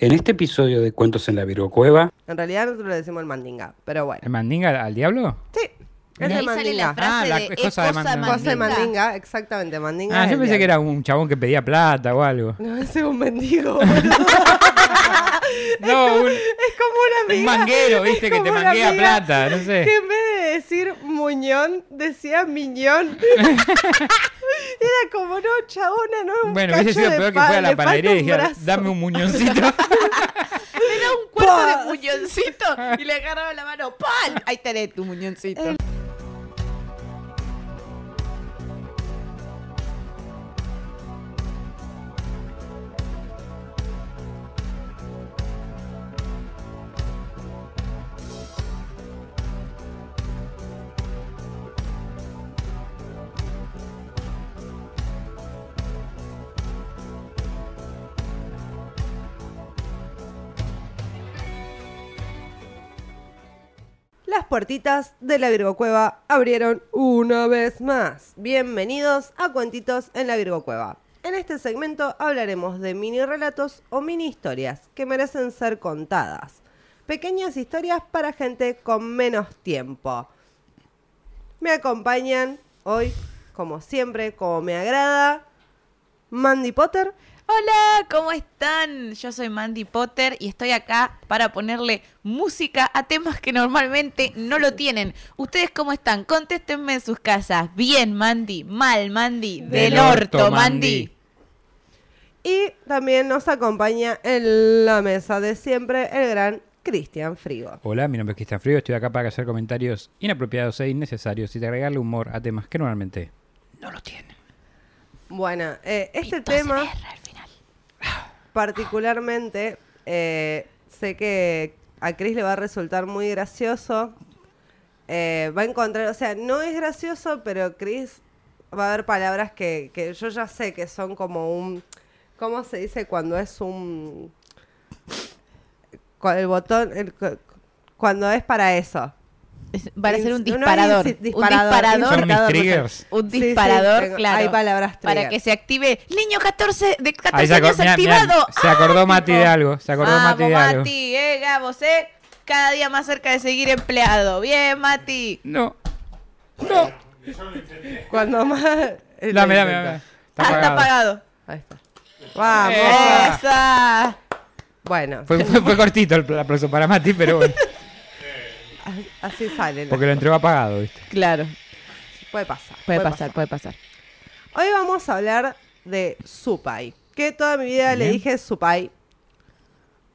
En este episodio de Cuentos en la Virgo Cueva, En realidad nosotros le decimos el mandinga, pero bueno. ¿El mandinga al diablo? Sí, es ahí sale la mandinga. frase Ah, la de cosa "Es de cosa mandinga". Cosa de mandinga, exactamente, mandinga. Ah, yo pensé que era un chabón que pedía plata o algo. No, ese es un mendigo. No, un, Es como una un amiga. manguero, viste, que te manguea plata, no Que sé. en vez de decir muñón, decía miñón. Era como, no, chabona, no un Bueno, hubiese sido peor que pan, fue a la panadería y dijera, brazo". dame un muñoncito. Le da un cuerpo Pa. de muñoncito y le agarraba la mano. ¡Pal! Ahí tenés tu muñoncito. Las puertitas de la Virgo Cueva abrieron una vez más. Bienvenidos a Cuentitos en la Virgo Cueva. En este segmento hablaremos de mini relatos o mini historias que merecen ser contadas. Pequeñas historias para gente con menos tiempo. Me acompañan hoy, como siempre, como me agrada, Mandy Potter. Hola, ¿cómo están? Yo soy Mandy Potter y estoy acá para ponerle música a temas que normalmente no lo tienen. ¿Ustedes cómo están? Contéstenme en sus casas. Bien, Mandy. Mal, Mandy. Del, Del orto, orto, Mandy. Y también nos acompaña en la mesa de siempre el gran Cristian Frigo. Hola, mi nombre es Cristian Frío, estoy acá para hacer comentarios inapropiados e innecesarios y de agregarle humor a temas que normalmente no lo tienen. Bueno, eh, este Pito tema. Particularmente eh, sé que a Chris le va a resultar muy gracioso. Eh, va a encontrar, o sea, no es gracioso, pero Chris va a haber palabras que, que yo ya sé que son como un... ¿Cómo se dice cuando es un... el botón... cuando es para eso? Es- Va a ser un No, no, disparador. Un disparador, disparador. Son mis Disparador, triggers. Un Sí, sí, disparador, tengo- claro. hay palabras Para trigger. que se active. Niño 14 de 14 Ahí se, acor- años mirá, mirá, activado. se acordó ¡Ah, Mati de algo, se acordó Vamos, Mati de algo. Mati, eh, Gabos, eh. Cada día más cerca de seguir empleado. Bien, Mati. No, no. Cuando más... Dame, dame, dame. ah, está apagado. apagado. Ahí está. Vamos. Eh. Esa. Bueno, Fue, fue- fue cortito el aplauso para Mati, pero bueno, así sale. porque lo entregó apagado, ¿viste? Claro. Puede pasar. Puede pasar, puede pasar. Hoy vamos a hablar de Supai. Que toda mi vida le Bien. dije Supai.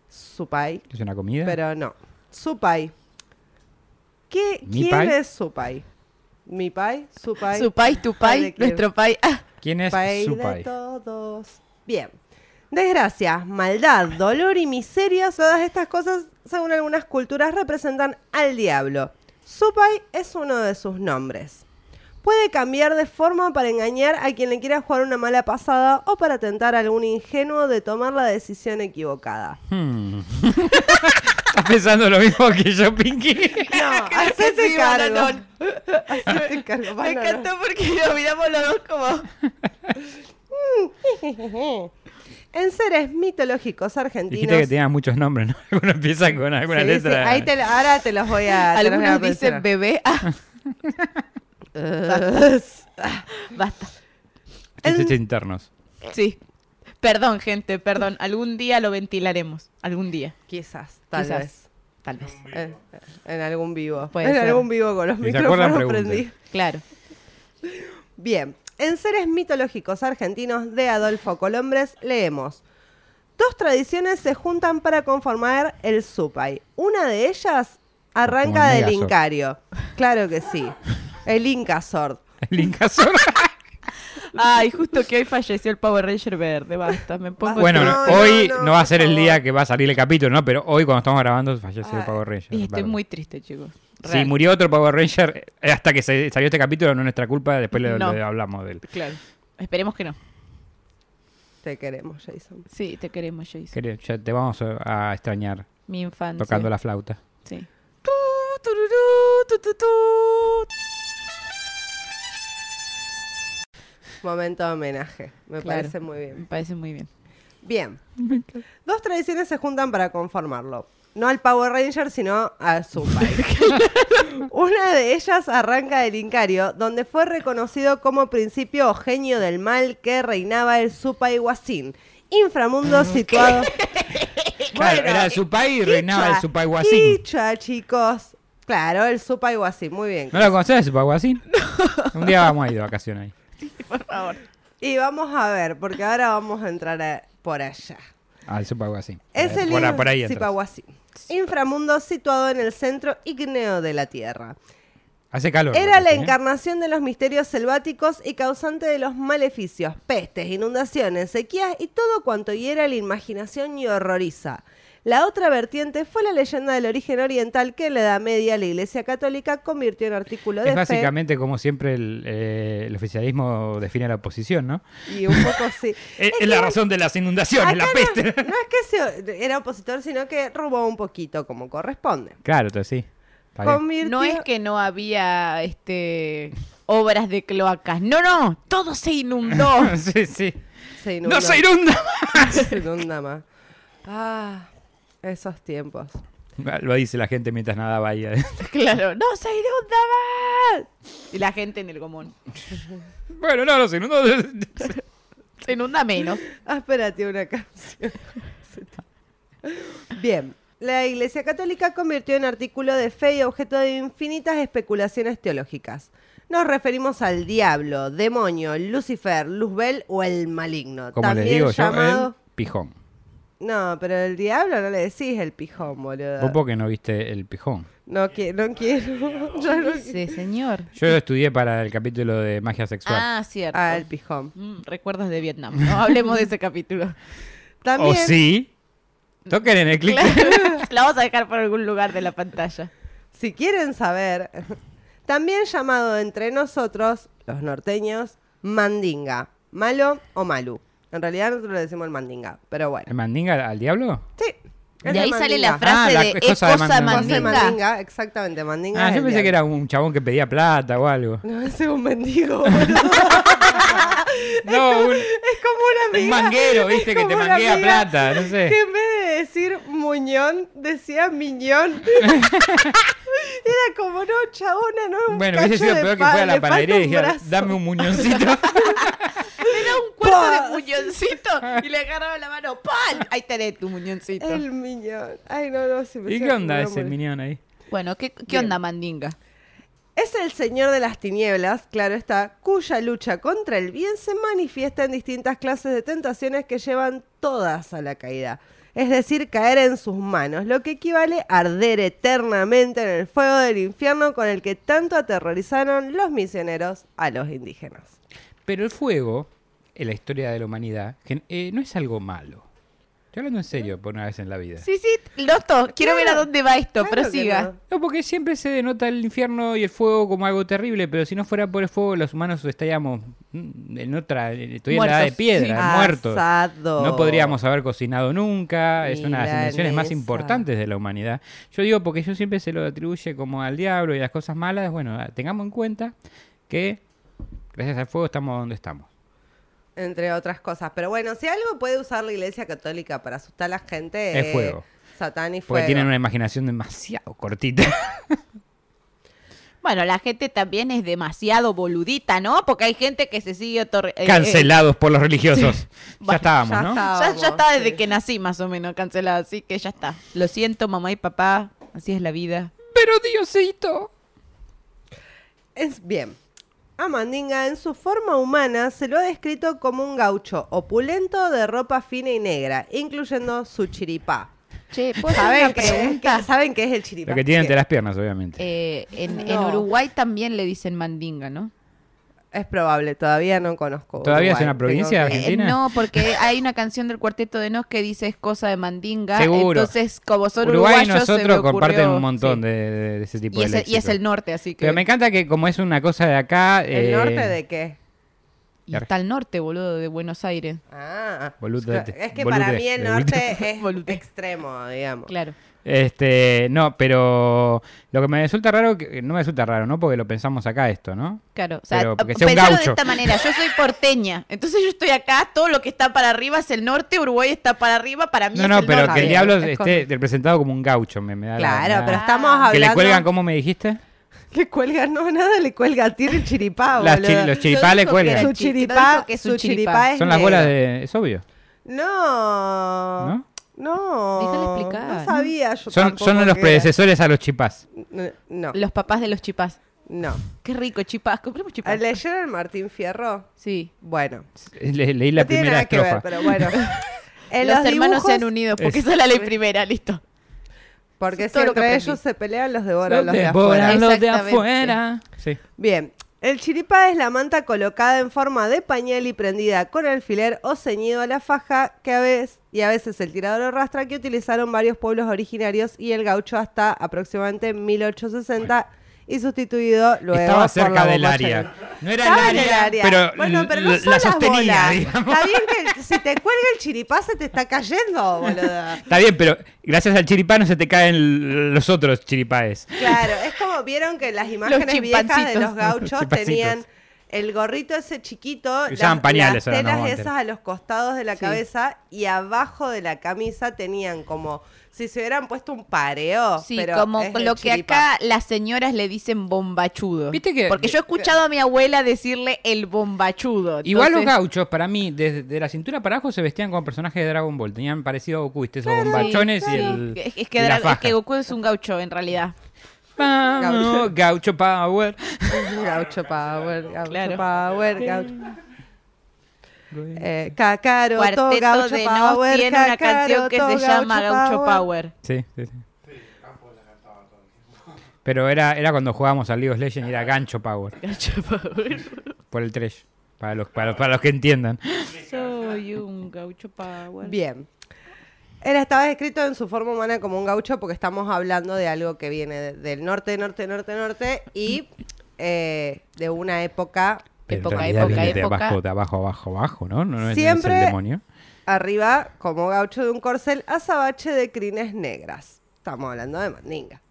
Supai. ¿Es una comida? Pero no. Supai. ¿Qué, ¿Mi ¿Quién pai? es Supai? ¿Mi pai? Supai. Su pai, tu Pai nuestro pai. Ah, ¿Quién es Pai de Supai? todos. Bien. Desgracia, maldad, dolor y miseria, todas estas cosas, según algunas culturas, representan al diablo. Supai es uno de sus nombres. Puede cambiar de forma para engañar a quien le quiera jugar una mala pasada o para tentar a algún ingenuo de tomar la decisión equivocada. Hmm. Estás pensando lo mismo que yo, Pinky. No, hacete sí, cargo. Bananón. Hacete cargo. Me encantó porque nos miramos los dos como. En seres mitológicos Dijiste argentinos. que tenías muchos nombres, ¿no? Algunos empiezan con alguna Sí, letra. sí, ahí te, ahora te los voy a. Algunos dicen bebé. Ah, basta. Chistes internos. Sí. Perdón, gente, perdón. Algún día lo ventilaremos. Algún día. Quizás, tal Quizás. vez. Tal vez. En, en algún vivo. Puede en ser. algún vivo con los micrófonos prendidos. Claro. Bien. En seres mitológicos argentinos de Adolfo Colombres leemos. Dos tradiciones se juntan para conformar el Supay. Una de ellas arranca del Megazord. Incario. Claro que sí. El Inca Sword. El Incasor. Ay, justo que hoy falleció el Power Ranger verde. Basta, me pongo. bueno, No, no, hoy no, no, va a ser el día que va a salir el capítulo, ¿no? Pero hoy cuando estamos grabando falleció el Power Ranger. Y estoy Bárbaro. muy triste, chicos. Sí, Real. murió otro Power Ranger eh, hasta que se salió este capítulo, no es nuestra culpa, después le, No. le hablamos de él. Claro. Esperemos que no. Te queremos, Jason. Sí, te queremos, Jason. Ya te vamos a a extrañar Mi infancia. tocando la flauta. Sí. Momento de homenaje. Me Claro. parece muy Me bien. parece muy bien. Bien. Dos tradiciones se juntan para conformarlo. No al Power Ranger, sino al Supai. Una de ellas arranca del Incario, donde fue reconocido como principio o genio del mal que reinaba el Supai Guasín, inframundo situado... Claro, Bueno, era el Supai y reinaba el Quichua, Supai Guasín. Quichua, chicos. Claro, el Supai Guasín, muy bien. ¿No lo conoces el Supai Guasín? Un día vamos a ir de vacaciones ahí. Por favor. Y vamos a ver, porque ahora vamos a entrar a- por allá. Al Supai Guasín. Es el por, por ahí inframundo situado en el centro ígneo de la Tierra. Hace calor. Era la encarnación de los misterios selváticos y causante de los maleficios, pestes, inundaciones, sequías y todo cuanto hiera la imaginación y horroriza. La otra vertiente fue la leyenda del origen oriental que en la Edad Media la Iglesia Católica convirtió en artículo de Es fe básicamente como siempre el, eh, el oficialismo define a la oposición, ¿no? y un poco sí. Es, la razón de las inundaciones, la peste. No, no es que se- era opositor, sino que robó un poquito como corresponde. Claro, entonces sí. Convirtió- No es que no había este obras de cloacas. No, no, todo se inundó. sí, sí. se inundó. ¡No se inunda! Se inunda más. Ah, esos tiempos. Lo dice la gente mientras nadaba ahí. claro, no se inunda más. Y la gente en el gomón. bueno, no, no se inundó. Se inunda menos. Ah, espérate, una canción. Bien. La Iglesia Católica convirtió en artículo de fe y objeto de infinitas especulaciones teológicas. Nos referimos al diablo, demonio, Lucifer, Luzbel o el maligno. Como les También digo yo, llamado... el pijón. No, pero el diablo no le decís el pijón, boludo. Vos porque no viste el pijón. No, qui- no quiero. Yo no Sí, señor. Yo lo estudié para el capítulo de magia sexual. Ah, cierto. Ah, el pijón. Mm, recuerdos de Vietnam. No hablemos de ese capítulo. También. ¿O sí? Toquen en el clic. La vamos a dejar por algún lugar de la pantalla. Si quieren saber, también llamado entre nosotros, los norteños, mandinga, malo o malu. En realidad nosotros le decimos el mandinga, pero bueno. ¿El mandinga al diablo? Sí. es De ahí sale la frase Ah, la de cosa es de cosa mandinga". Cosa de mandinga. mandinga, exactamente, mandinga. Ah, es yo pensé que era un chabón que pedía plata o algo. No, ese es un mendigo. No, un, Es como una un amiga. manguero, viste, es que te como manguea amiga plata, no sé. Que en vez de decir muñón, decía miñón. Era como, no, chabona, no es un Bueno, hubiese sido peor que fuera a la panadería y un dijera, brazo". dame un muñoncito. De muñoncito y le agarraba la mano. ¡Pal! Ahí tenés tu muñoncito. El miñón. Ay, no, no, se me ¿Y qué onda ese minión ahí? Bueno, ¿qué, qué onda, mandinga? Es el señor de las tinieblas, claro está, cuya lucha contra el bien se manifiesta en distintas clases de tentaciones que llevan todas a la caída. Es decir, caer en sus manos, lo que equivale a arder eternamente en el fuego del infierno con el que tanto aterrorizaron los misioneros a los indígenas. Pero el fuego, en la historia de la humanidad, eh, no es algo malo. Estoy hablando en serio por una vez en la vida. Sí, sí, Loto, quiero ver a dónde va esto, Claro prosiga. no. No, porque siempre se denota el infierno y el fuego como algo terrible, pero si no fuera por el fuego, los humanos estaríamos mm, en otra, eh, estoy en la edad de piedra, sí. muertos. Asado. No podríamos haber cocinado nunca, es una de las invenciones más importantes de la humanidad. Yo digo porque yo siempre se lo atribuye como al diablo y las cosas malas, bueno, tengamos en cuenta que gracias al fuego estamos donde estamos. Entre otras cosas. Pero bueno, si algo puede usar la iglesia católica para asustar a la gente... Es eh, fuego. Satán y Porque fuego. tienen una imaginación demasiado cortita. Bueno, la gente también es demasiado boludita, ¿no? Porque hay gente que se sigue otor- eh, Cancelados por los religiosos. Ya Bueno, estábamos, ya ¿no? eh, ya, está desde sí. que nací más o menos cancelado, así que ya está. Lo siento, mamá y papá, así es la vida. Pero Diosito. Es bien. A Mandinga en su forma humana se lo ha descrito como un gaucho opulento de ropa fina y negra, incluyendo su chiripá. Che, ¿puedo hacer ¿Saben una qué, pregunta? qué- ¿Saben qué es el chiripá? Lo que tiene entre las piernas, obviamente. Eh, en, en No. Uruguay también le dicen mandinga, ¿no? Es probable, todavía no conozco. ¿Todavía es una provincia tengo que- Eh, Argentina? no, porque hay una canción del Cuarteto de Nos que dice es cosa de mandinga. Seguro. Entonces, como son Uruguay y uruguayos, se me nosotros comparten ocurrió- un montón sí. de, de- de ese tipo Y de es, el- y es el norte, así que... Pero me encanta que como es una cosa de acá... ¿El eh, norte de qué? Y está al norte, boludo, de Buenos Aires. Ah, Boludete. es que Bolude, para mí el norte es extremo, digamos. Claro. Este, no, pero lo que me resulta raro, que no me resulta raro, ¿no? Porque lo pensamos acá esto, ¿no? Claro, o sea, Pero porque sea un pensalo de gaucho. esta manera, yo soy porteña, entonces yo estoy acá, todo lo que está para arriba es el norte, Uruguay está para arriba, para mí No, es no, el pero norte. que el diablo es esté representado como un gaucho, me, me da la- Claro, me da- pero Ah. estamos hablando... Que le cuelgan, ¿cómo me dijiste? Le cuelgan, no, nada le cuelga, tiene chiripá, Las boludo. chi- los chiripá le que era cuelgan. Su chi- chiripá, dijo que es su un chiripá chiripá. es Son las bolas negro. de... Es obvio. No. ¿No? No. Déjale explicar. No sabía yo Son, tampoco son los que era. predecesores a los chipás. No, Los papás de los chipás. no. Qué rico, chipás, compremos chipás. ¿Leyeron Martín Fierro? Sí. Bueno. Le- leí la no tiene primera nada que ver, estrofa. pero bueno. En los, hermanos dibujos, se han unido, porque Es- esa es la ley primera, listo. Porque Es si todo lo que entre ellos se pelean, los devoran Los los de devoran afuera. los de afuera. Sí. Bien. El chiripá es la manta colocada en forma de pañal y prendida con alfiler o ceñido a la faja que a veces y a veces el tirador o rastra que utilizaron varios pueblos originarios y el gaucho hasta aproximadamente 1860 y sustituido luego Estaba por cerca la del área. No era Estaba el área, el área. pero, bueno, pero no la las sostenía. Está bien que el- si te cuelga el chiripá se te está cayendo, boludo. Está bien, pero gracias al chiripá no se te caen los otros chiripáes. Claro, es como vieron que las imágenes viejas de los gauchos tenían el gorrito ese chiquito, usaban las, pañales, las no telas aguanten. esas a los costados de la Sí. cabeza y abajo de la camisa tenían como si se hubieran puesto un pareo. Sí, pero como lo que acá las señoras le dicen bombachudo. Viste que- Porque yo he escuchado a mi abuela decirle el bombachudo. Igual los gauchos, para mí, desde de la cintura para abajo se vestían como personajes de Dragon Ball. Tenían parecido a Goku, ¿viste? Esos bombachones y Sí, el. Es, es y que, la Dra- es faja. que Goku es un gaucho en realidad. Vamos, gaucho power. Gaucho power, gaucho Claro. power, gaucho. Eh, Kakaroto, Cuarteto gaucho de Nos power, tiene una canción que se llama Gaucho Power. Sí, sí, sí. Pero era, era cuando jugábamos al League of Legends y era gancho power. Gaucho Power. Por el trash. Para los, para, para los que entiendan. Soy un Gaucho Power. Bien. Él estaba escrito en su forma humana como un gaucho porque estamos hablando de algo que viene de- del norte, norte, norte, norte y eh, de una época Pero en Época, realidad época, viene de época. abajo, de abajo, abajo, abajo, ¿no? No, no es, no es Siempre- el demonio. arriba como gaucho de un corcel azabache de crines negras. Estamos hablando de Mandinga.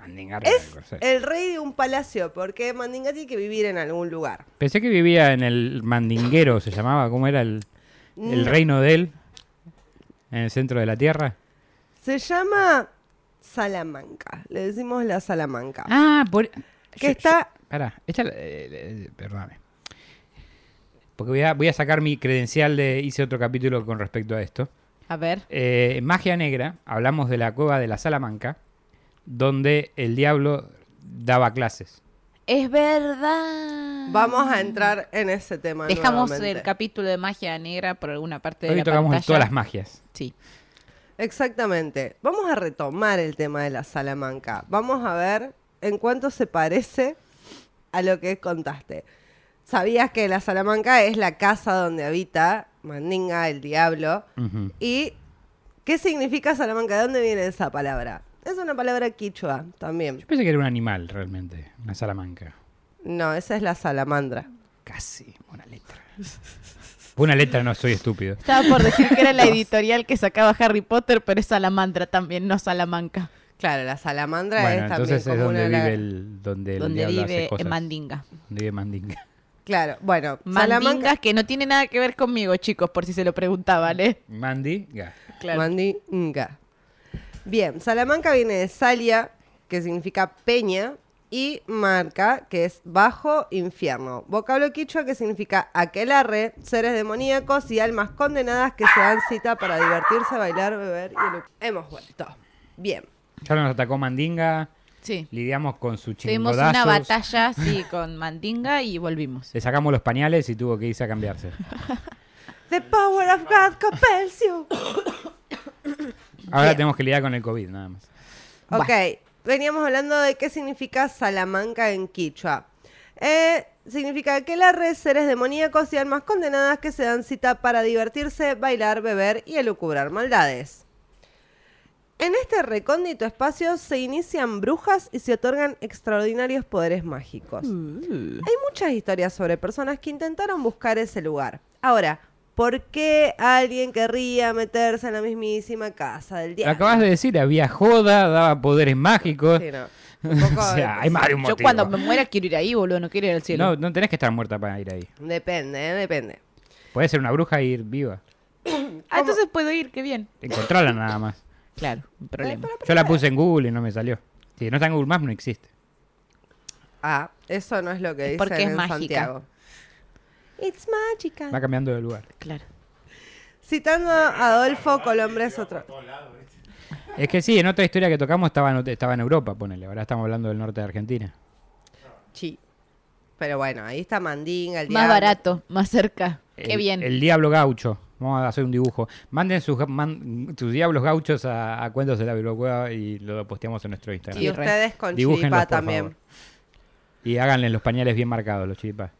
Mandinga Es el rey de un palacio porque Mandinga tiene que vivir en algún lugar. Pensé que vivía en el Mandinguero, se llamaba. ¿Cómo era el, el No. reino de él? En el centro de la tierra. Se llama Salamanca. Le decimos la Salamanca. Ah, por... que está Pará, esta, eh, eh, perdóname. Porque voy a, voy a sacar mi credencial de... Hice otro capítulo con respecto a esto. A ver. Eh, en Magia Negra hablamos de la cueva de la Salamanca, donde el diablo daba clases. Es verdad. Vamos a entrar en ese tema. Dejamos nuevamente. el capítulo de magia negra por alguna parte de Hoy la tocamos pantalla. todas las magias. Sí. Exactamente. Vamos a retomar el tema de la Salamanca. Vamos a ver en cuánto se parece a lo que contaste. ¿Sabías que la Salamanca es la casa donde habita Mandinga, el diablo? ¿Y qué significa Salamanca? ¿De dónde viene esa palabra? Es una palabra quichua también. Yo pensé que era un animal realmente, una salamanca. No, esa es la salamandra. Casi, una letra. Una letra no soy estúpido. Estaba por decir que era la editorial que sacaba Harry Potter, pero es Salamandra también, no Salamanca. Claro, la salamandra Bueno, es también entonces es como donde una... vive el donde el donde diablo hace vive cosas. en Mandinga. Donde vive Mandinga. Claro, bueno, Salamanca... Mandingas que no tiene nada que ver conmigo, chicos, por si se lo preguntaban, ¿eh? Mandinga. Claro. Mandinga. Bien, Salamanca viene de Salia, que significa peña, y marca, que es bajo infierno. Vocablo quichua, que significa aquelarre, seres demoníacos y almas condenadas que se dan cita para divertirse, bailar, beber y... Hemos vuelto. Bien. Ya nos atacó Mandinga, Sí. lidiamos con su Tuvimos chingodazos. una batalla, sí, con Mandinga y volvimos. Le sacamos los pañales y tuvo que irse a cambiarse. The power of God compels you. Ahora Bien. tenemos que lidiar con el COVID, nada más. Ok, veníamos hablando de qué significa Salamanca en quichua. Eh, significa que la red seres demoníacos y almas condenadas que se dan cita para divertirse, bailar, beber y elucubrar maldades. En este recóndito espacio se inician brujas y se otorgan extraordinarios poderes mágicos. Hay muchas historias sobre personas que intentaron buscar ese lugar. Ahora, ¿por qué alguien querría meterse en la mismísima casa del Lo diablo? acabas de decir, había joda, daba poderes mágicos. Sí, no. Poco o sea, hay más de un Yo motivo. cuando me muera quiero ir ahí, boludo, no quiero ir al cielo. No, no tenés que estar muerta para ir ahí. Depende, eh, depende. Puede ser una bruja y ir viva. ah, entonces puedo ir, qué bien. Encontrarla nada más. Claro, un problema. Yo la puse en Google y no me salió. Si no está en Google Maps, no existe. Ah, eso no es lo que Es dicen porque es en mágica. Santiago. It's magical. Va cambiando de lugar. Claro. Citando a Adolfo Colombres otro. Es que sí, en otra historia que tocamos estaba en, estaba en Europa, ponele. Ahora estamos hablando del norte de Argentina. Sí. Pero bueno, ahí está Mandinga, el Más diablo. barato, más cerca. Qué bien. El diablo gaucho. Vamos a hacer un dibujo. Manden sus, ga- man- sus diablos gauchos a, a cuentos de la Cueva y lo posteamos en nuestro Instagram. Y ustedes con Dibújenlos, chiripa también. favor. Y háganle los pañales bien marcados, los chiripas.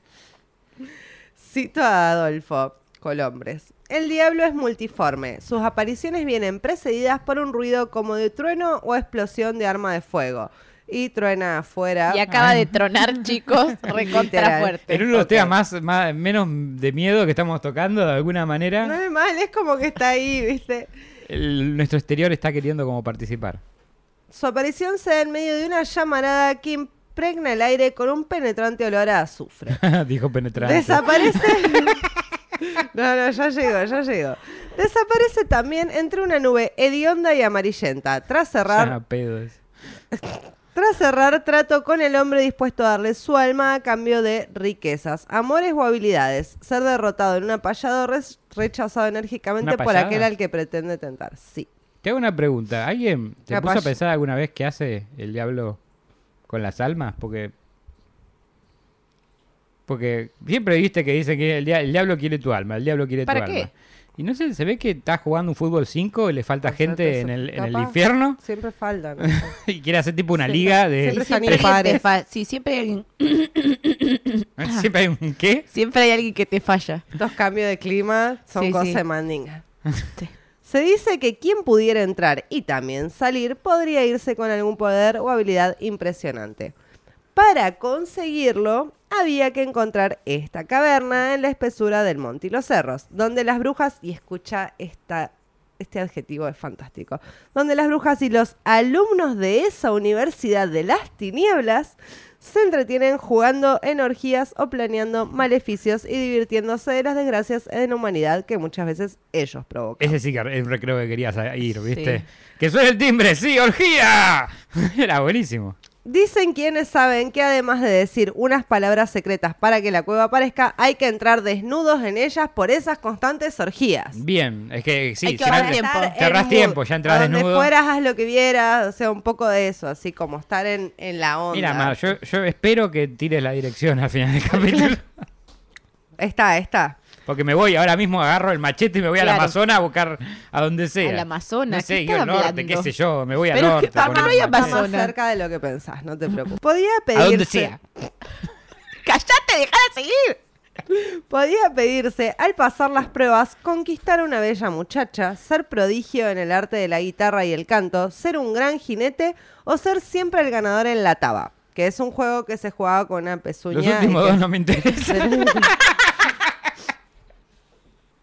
Cito a Adolfo Colombres. El diablo es multiforme. Sus apariciones vienen precedidas por un ruido como de trueno o explosión de arma de fuego. Y truena afuera. Y acaba de tronar, chicos, recontra fuerte. En uno de los temas más, más- menos de miedo que estamos tocando, de alguna No manera, es mal, es como que está ahí, ¿viste? el- nuestro exterior está queriendo como participar. Su aparición se da en medio de una llamarada que impregna el aire con un penetrante olor a azufre. Dijo penetrante. Desaparece. No, no, ya llegó, ya llegó. Desaparece también entre una nube hedionda y amarillenta. Tras cerrar, Ya, pedo. Tras cerrar trato con el hombre dispuesto a darle su alma a cambio de riquezas, amores o habilidades. Ser derrotado en un apallado rechazado enérgicamente ¿Una por payada? aquel al que pretende tentar. Sí. Te hago una pregunta. ¿Alguien te Capaz. puso a pensar alguna vez qué hace el diablo con las almas? Porque. Porque siempre viste que dicen que el, dia- el diablo quiere tu alma, el diablo quiere ¿Para tu qué? Y no sé, se ve que está jugando un fútbol 5 y le falta gente en el, en el infierno Siempre faltan. y quiere hacer tipo una Siempre- liga de. siempre están Siempre hay alguien impares. te fa- sí, siempre hay alguien, Siempre hay un qué. siempre hay alguien que te falla. Estos cambios de clima son Sí, cosas sí. de mandinga. Sí. Se dice que quien pudiera entrar y también salir podría irse con algún poder o habilidad impresionante. Para conseguirlo, había que encontrar esta caverna en la espesura del monte y los cerros, donde las brujas, y escucha esta, este adjetivo es fantástico, donde las brujas y los alumnos de esa universidad de las tinieblas se entretienen jugando en orgías o planeando maleficios y divirtiéndose de las desgracias de la humanidad que muchas veces ellos provocan. Ese sí que es el recreo que querías ir, ¿viste? Sí. Que suene el timbre, sí, orgía. Era buenísimo. Dicen quienes saben que además de decir unas palabras secretas para que la cueva aparezca, hay que entrar desnudos en ellas por esas constantes orgías. Bien, es que sí, Hay que si no- ahorrar tiempo. Te ahorras en tiempo, ya entras A donde desnudo. fueras, haz lo que vieras, o sea, un poco de eso, así como estar en, en la onda. Mira, Mar, yo, yo espero que tires la dirección al final del capítulo. Está, está. Porque me voy, ahora mismo agarro el machete y me voy al Claro. Amazonas a buscar a donde sea. Al Amazonas, No sé, ¿qué yo al norte, hablando? qué sé yo, me voy al Pero norte. que- con no hay. Está más Amazonas. cerca de lo que pensás, no te preocupes. Podía pedirse, A donde sea. ¡Cállate, deja de seguir! Podía pedirse, al pasar las pruebas, conquistar a una bella muchacha, ser prodigio en el arte de la guitarra y el canto, ser un gran jinete o ser siempre el ganador en la taba, que es un juego que se jugaba con una pezuña. Los últimos que- dos no me interesan.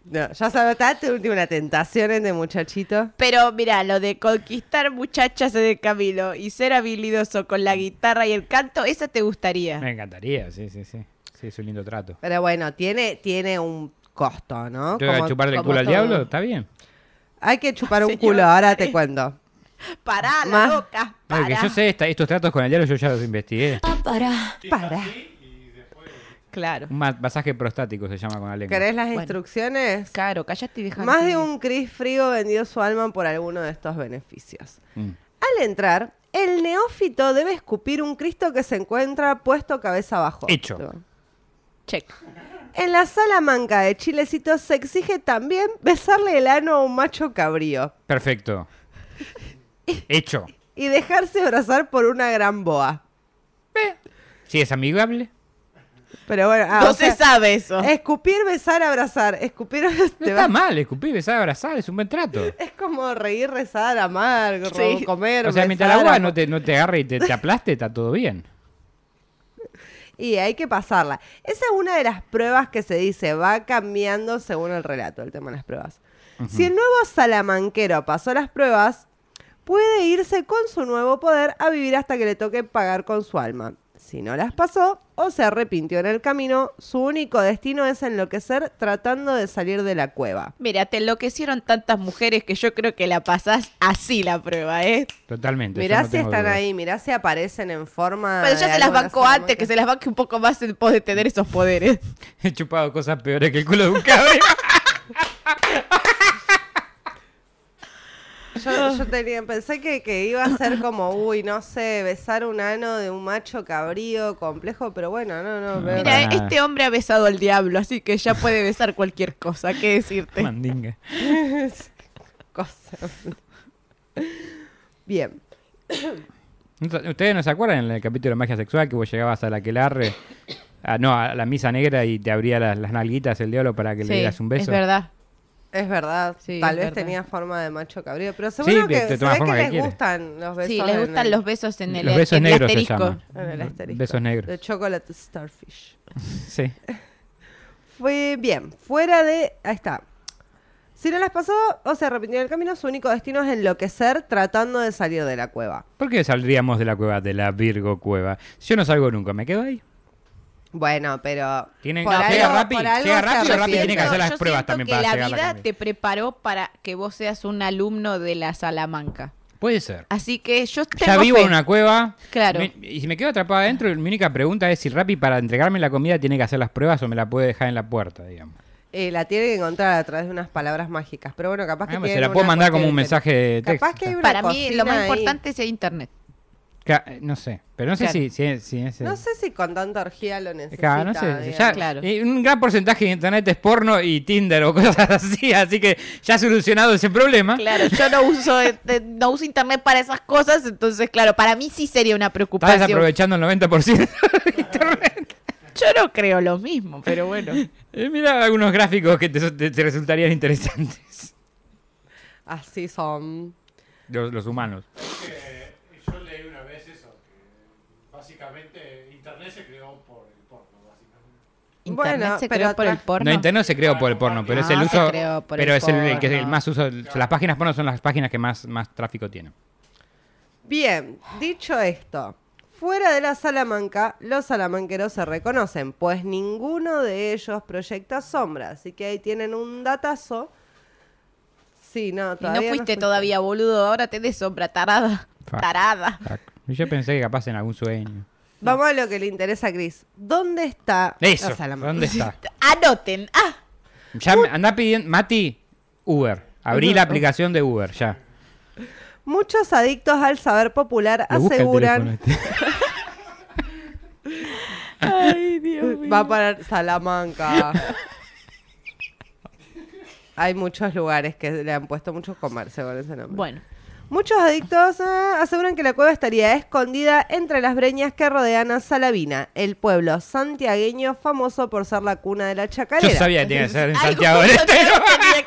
No, ya sabes, te última una tentación de muchachito. Pero mira, lo de conquistar muchachas de Camilo y ser habilidoso con la guitarra y el canto, ¿eso te gustaría? Me encantaría, sí, sí, sí. Sí, es un lindo trato. Pero bueno, tiene, tiene un costo, ¿no? Yo Como- chuparle el culo al todo. diablo, está bien. Hay que chupar un Señor, culo, ahora te cuento. Pará, la Más- No, pará. que yo sé esta- estos tratos con el diablo, yo ya los investigué. Para. Claro. Un ma- masaje prostático se llama con la lengua. ¿Querés las Bueno. instrucciones? Claro, cállate y deja Más de un Chris Frigo vendió su alma por alguno de estos beneficios. Mm. Al entrar, el neófito debe escupir un Cristo que se encuentra puesto cabeza abajo. Hecho. Check. En la Salamanca de Chilecito se exige también besarle el ano a un macho cabrío Perfecto. Hecho. y dejarse abrazar por una gran boa. Si es amigable. Pero bueno, ah, no o se sea, sabe eso. escupir, besar, abrazar. Escupir, No te está va- mal, escupir, besar, abrazar, es un buen trato. es como reír, rezar, amar, Sí. comer, O sea, mientras el agua no te, no te agarre y te, te aplaste, está todo bien. Y hay que pasarla. Esa es una de las pruebas que se dice, va cambiando según el relato, el tema de las pruebas. Si el nuevo salamanquero pasó las pruebas, puede irse con su nuevo poder a vivir hasta que le toque pagar con su alma. Si no las pasó o se arrepintió en el camino, su único destino es enloquecer tratando de salir de la cueva. Mira, te enloquecieron tantas mujeres que yo creo que la pasás así la prueba, ¿eh? Totalmente. Mirá no si están ahí, mirá si aparecen en forma... Pero ya se las bancó antes, que se las banque un poco más en pos de tener esos poderes. He chupado cosas peores que el culo de un cabrón. Yo, yo tenía, pensé que, que iba a ser como, uy, no sé, besar un ano de un macho cabrío complejo, pero bueno, no, no. veo- Mira, este hombre ha besado al diablo, así que ya puede besar cualquier cosa, ¿qué decirte? Mandinga. cosas. Bien. ¿No- ¿Ustedes no se acuerdan en el capítulo de magia sexual que vos llegabas a la aquelarre? Ah, no, a la misa negra y te abría las, las nalguitas el diablo para que le dieras un beso. es verdad. Es verdad, Sí, tal es vez verdad. tenía forma de macho cabrío, pero seguro Sí, que te se ve que les quiere. gustan los besos Sí, les en gustan el- los besos en el, Los besos en el negros se asterisco. llaman. en el asterisco. Besos negros. De chocolate starfish. Sí. Fue bien, fuera de... Ahí está. Si no las pasó o se arrepintió del camino, su único destino es enloquecer tratando de salir de la cueva. ¿Por qué saldríamos de la cueva, de la Virgo cueva? Yo no salgo nunca, me quedo ahí. Bueno, pero... Tienen- por no, algo- llega Rappi, por algo llega Rappi tiene que hacer las Yo pruebas también que para la llegar a la vida te preparó para que vos seas un alumno de la Salamanca. Puede ser. Así que yo tengo Ya vivo fe. en una cueva. Claro. Me- y si me quedo atrapado adentro, mi única pregunta es si Rappi para entregarme la comida tiene que hacer las pruebas o me la puede dejar en la puerta, digamos. Eh, la tiene que encontrar a través de unas palabras mágicas. Pero bueno, capaz que Ah, pues se la puedo mandar como un mensaje de texto. Capaz que hay una Para mí lo más ahí. importante es internet. Eh, No sé, pero no sé Claro. si, si, si es- No sé si con tanta orgía lo necesita. Claro, no sé. ya- Claro. eh, un gran porcentaje de internet es porno y Tinder o cosas así, así que ya ha solucionado ese problema. Claro, yo no uso eh, eh, no uso internet para esas cosas, entonces claro, para mí sí sería una Estás preocupación. desaprovechando el 90%. Yo no creo lo mismo, pero bueno. Eh, mira algunos gráficos que te, te- te resultarían interesantes. Así son. Los, los humanos. yo leí una vez eso, que básicamente Internet se creó por el porno, básicamente. Internet Bueno, se pero creó por el porno. No, Internet se creó por el porno, pero es el Ah, se uso. creó por Pero el es el, el que el porno. más uso. Las páginas porno son las páginas que más, más tráfico tienen. Bien, dicho esto, fuera de la Salamanca, los salamanqueros se reconocen, pues ninguno de ellos proyecta sombra, así que ahí tienen un datazo. Sí, no, Y todavía no fuiste todavía, boludo. Ahora te des sombra, tarada. Fuck. Tarada. Fuck. Yo pensé que capaz en algún sueño. Vamos a lo que le interesa a Chris. ¿Dónde está Eso, la Salamanca? ¿dónde está? Anoten. Ah, Ya me- andá pidiendo. Mati, Uber. Abrí la aplicación de Uber, ya. Muchos adictos al saber popular Lo busca el aseguran teléfono este. Ay, Dios mío. va a parar Salamanca. Hay muchos lugares que le han puesto muchos comercios con ese nombre. Bueno, Muchos adictos eh, aseguran que la cueva estaría escondida entre las breñas que rodean a Salavina, el pueblo santiagueño famoso por ser la cuna de la chacarera. Yo sabía que tenía que ser en Santiago del Estero.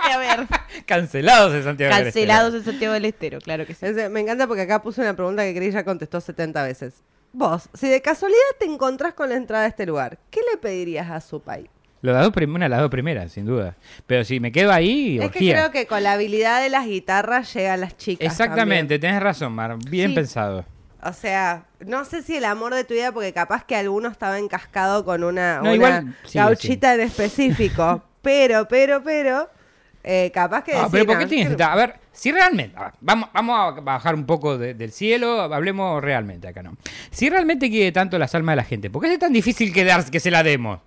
que haber. Cancelados en Santiago del Estero. Cancelados en Santiago del Estero, claro que sí. Me encanta porque acá puse una pregunta que Chris ya contestó 70 veces. Vos, si de casualidad te encontrás con la entrada de este lugar, ¿qué le pedirías a su país? Lo las dos prim- una de las dos primeras, sin duda. Pero si me quedo ahí, Es que creo que con la habilidad de las guitarras llegan las chicas. Exactamente, tenés razón, Mar. Bien Sí. pensado. también. O sea, no sé si el amor de tu vida, porque capaz que alguno estaba encascado con una, No, una sí, gauchita en específico. pero, pero, pero, eh, capaz que Ah, pero ¿por "No, qué tienes? A ver, si realmente. a ver, vamos, vamos a bajar un poco de- del cielo, hablemos realmente acá, ¿no? Si realmente quiere tanto las almas de la gente, ¿por qué es tan difícil que, dar- que se la demos?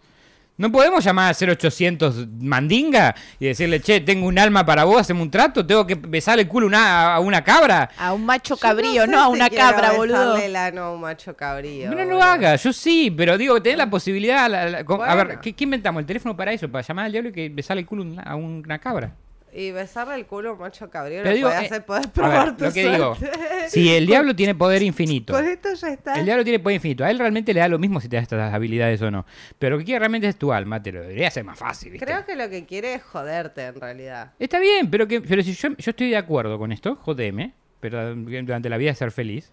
¿No podemos llamar a 0800 mandinga y decirle, che, tengo un alma para vos, hacemos un trato? ¿Tengo que besarle el culo una- a una cabra? A un macho Yo cabrío, sé no, a una cabra, boludo. ano a un macho cabrío. No, no lo haga, yo sí, pero digo, tenés la posibilidad. la- la- con- A ver. ¿qué, qué inventamos? ¿El teléfono para eso? ¿Para llamar al diablo y que besarle el culo una- a una cabra? Y besarle el culo a un macho cabrío Pero lo digo, podés eh, hacer, podés probar ver, tu lo que digo, si el diablo tiene poder infinito, Con esto ya está. el diablo tiene poder infinito, a él realmente le da lo mismo si te da estas habilidades o no. Pero lo que quiere realmente es tu alma, te lo debería hacer más fácil, ¿viste? Creo que lo que quiere es joderte en realidad. Está bien, pero que pero si yo, yo estoy de acuerdo con esto, jodeme, pero durante la vida ser feliz.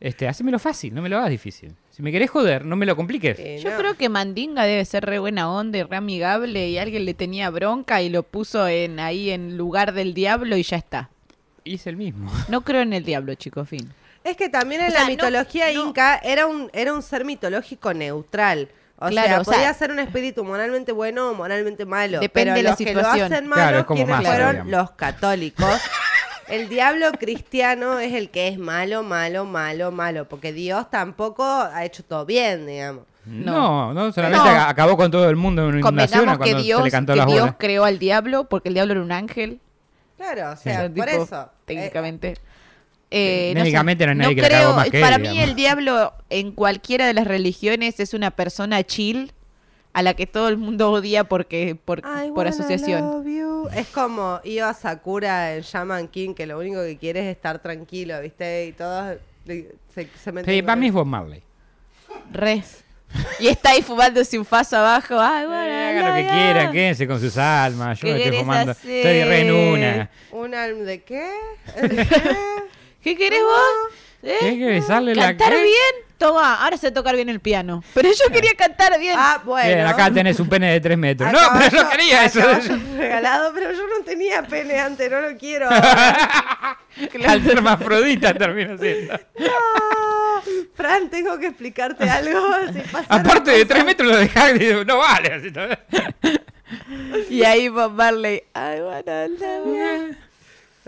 Este, hacémelo fácil, no me lo hagas difícil. Si me querés joder, no me lo compliques. Eh, Yo no. creo que Mandinga debe ser re buena onda y re amigable y alguien le tenía bronca y lo puso en ahí en lugar del diablo y ya está. Hice el mismo. No creo en el diablo, chico, fin. Es que también en O sea, la no- mitología no- inca era un era un ser mitológico neutral. O Claro, sea, o sea- podía ser un espíritu moralmente bueno o moralmente malo. Depende pero de la los que lo situación. hacen Claro, es como ¿quiénes Massa, fueron? digamos. Los católicos. El diablo cristiano es el que es malo, malo, malo, malo. Porque Dios tampoco ha hecho todo bien, digamos. No, no, solamente No. ac- acabó con todo el mundo en una inundación Convengamos que cuando Dios, se le cantó que las Dios bolas. creó al diablo porque el diablo era un ángel. Claro, o Sí. sea, sea, por tipo, eso. Técnicamente. Eh, Técnicamente no hay nadie que la creo, más que él, Para mí digamos. el diablo en cualquiera de las religiones es una persona chill a la que todo el mundo odia porque por, por asociación. Es como Io Sakura en Shaman King, que lo único que quiere es estar tranquilo, ¿viste? Y todos se, se meten Sí, para mí es Bob Marley. Re. Y está ahí fumándose un faso abajo. Ay, bueno, Eh, hagan lo que quieran, quédense con sus almas. Yo ¿Qué me estoy fumando. hacer? Estoy re en una. ¿Un alm de qué? ¿De qué? ¿Qué querés vos? ¿Eh? Tiene que besarle la ¿Cantar ¿qué? bien? Toma, ahora sé tocar bien el piano. Pero yo quería cantar bien. Ah, bueno. Bien, acá tenés un pene de 3 metros. A No, pero no quería eso. regalado, pero yo no tenía pene antes, no lo quiero. Al hermafrodita termina siendo. No. Fran, tengo que explicarte algo. Si Aparte de 3 metros lo dejás no vale. Así, ¿no? Y ahí Bob Marley. I wanna love you.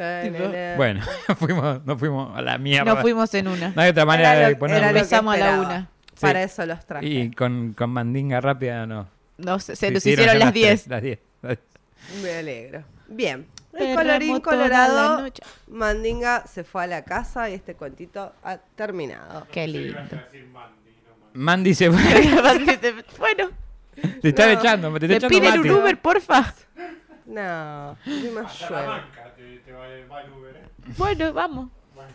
Na. Bueno, fuimos, nos fuimos a la mierda. Nos fuimos en una. No hay otra manera Era de lo- ponerlo. era lo que Empezamos a la una. Para eso los traje. Y con, con mandinga rápida no. No, se, se nos hicieron las 10. tres, Las 10. Me alegro. Bien. El colorín colorado. Mandinga se fue a la casa y este cuentito ha terminado. Qué lindo. Mandy, no se fue. bueno, Te están No. echando, te ¿te piden Mati. un Uber, porfa? No, encima A llueve. Salamanca te, te va, va el Uber, ¿eh? Bueno, vamos. Bueno.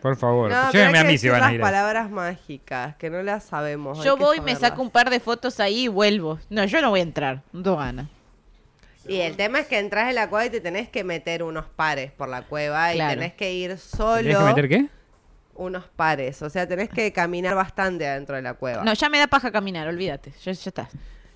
Por favor, No, llévenme a que mí si van a las ir. palabras mágicas, que no las sabemos. Yo voy, me saco un par de fotos ahí y vuelvo. No, yo no voy a entrar. No ganas. Y el tema es que entras en la cueva y te tenés que meter unos pares por la cueva Claro. y tenés que ir ¿Tienes solo que meter qué? unos pares. O sea, tenés que caminar bastante adentro de la cueva. No, ya me da paja caminar, olvídate. Ya, ya está.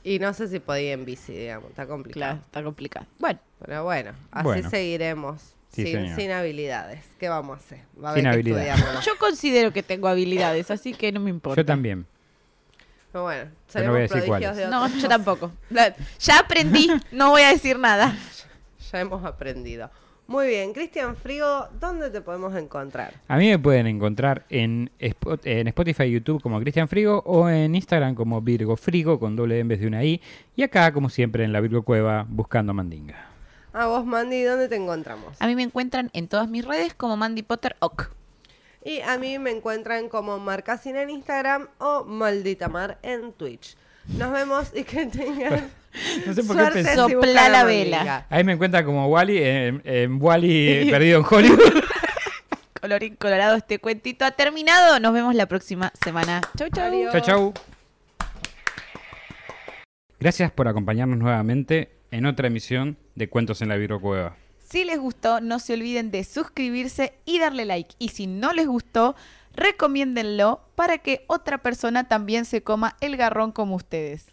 Y no sé si podía en bici, digamos. Está complicado. Claro, está complicado. Bueno, Pero bueno, así Bueno. seguiremos. Sí, sin, sin habilidades. ¿Qué vamos a hacer? Va a Sin habilidades. yo considero que tengo habilidades, así que no me importa. Yo también. Pero bueno, Pero no voy a decir prodigios cuáles. de No, yo tampoco. Ya aprendí, no voy a decir nada. Ya hemos aprendido. Muy bien, Cristian Frigo, ¿dónde te podemos encontrar? A mí me pueden encontrar en, en Spotify y YouTube como Cristian Frigo o en Instagram como Virgo Frigo con doble en vez de una I. Y acá, como siempre, en la Virgo Cueva buscando mandinga. A vos, Mandy, ¿dónde te encontramos? A mí me encuentran en todas mis redes como Mandy Potter Ock. Y a mí me encuentran como Marcasina en Instagram o Maldita Mar en Twitch. Nos vemos y que tengan No sé por qué pensé. Sopla la vela. Ahí me encuentran como Wally, en, en Wally perdido en Hollywood. Colorín colorado, este cuentito ha terminado. Nos vemos la próxima semana. Chau, chau. Adiós. Chau, chau. Gracias por acompañarnos nuevamente en otra emisión de Cuentos en la Virgo Cueva. Si les gustó, no se olviden de suscribirse y darle like. Y si no les gustó, recomiéndenlo para que otra persona también se coma el garrón como ustedes.